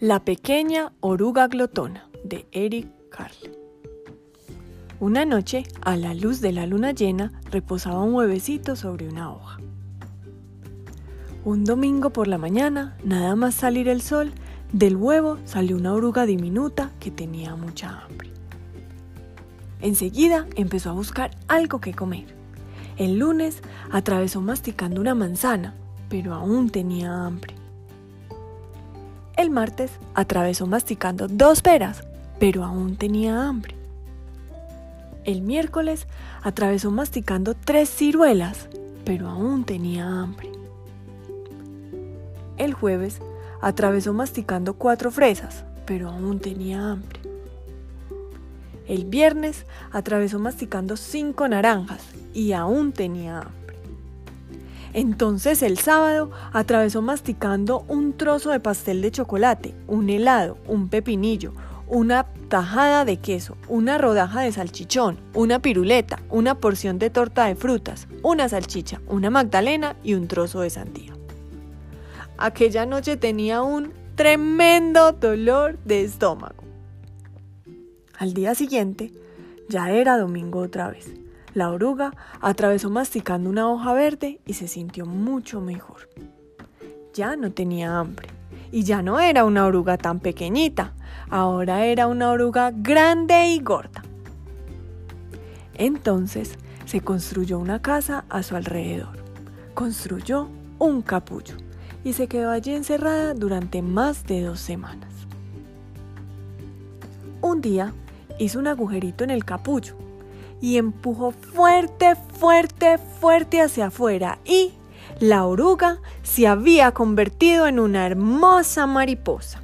La pequeña oruga glotona de Eric Carle. Una noche, a la luz de la luna llena, reposaba un huevecito sobre una hoja. Un domingo por la mañana, nada más salir el sol, del huevo salió una oruga diminuta que tenía mucha hambre. Enseguida empezó a buscar algo que comer. El lunes atravesó masticando una manzana, pero aún tenía hambre. El martes atravesó masticando dos peras, pero aún tenía hambre. El miércoles atravesó masticando tres ciruelas, pero aún tenía hambre. El jueves atravesó masticando cuatro fresas, pero aún tenía hambre. El viernes atravesó masticando cinco naranjas y aún tenía hambre. Entonces el sábado atravesó masticando un trozo de pastel de chocolate, un helado, un pepinillo, una tajada de queso, una rodaja de salchichón, una piruleta, una porción de torta de frutas, una salchicha, una magdalena y un trozo de sandía. Aquella noche tenía un tremendo dolor de estómago. Al día siguiente, ya era domingo otra vez. La oruga atravesó masticando una hoja verde y se sintió mucho mejor. Ya no tenía hambre y ya no era una oruga tan pequeñita, ahora era una oruga grande y gorda. Entonces se construyó una casa a su alrededor. Construyó un capullo y se quedó allí encerrada durante más de dos semanas. Un día hizo un agujerito en el capullo y empujó fuerte, fuerte, fuerte hacia afuera y la oruga se había convertido en una hermosa mariposa.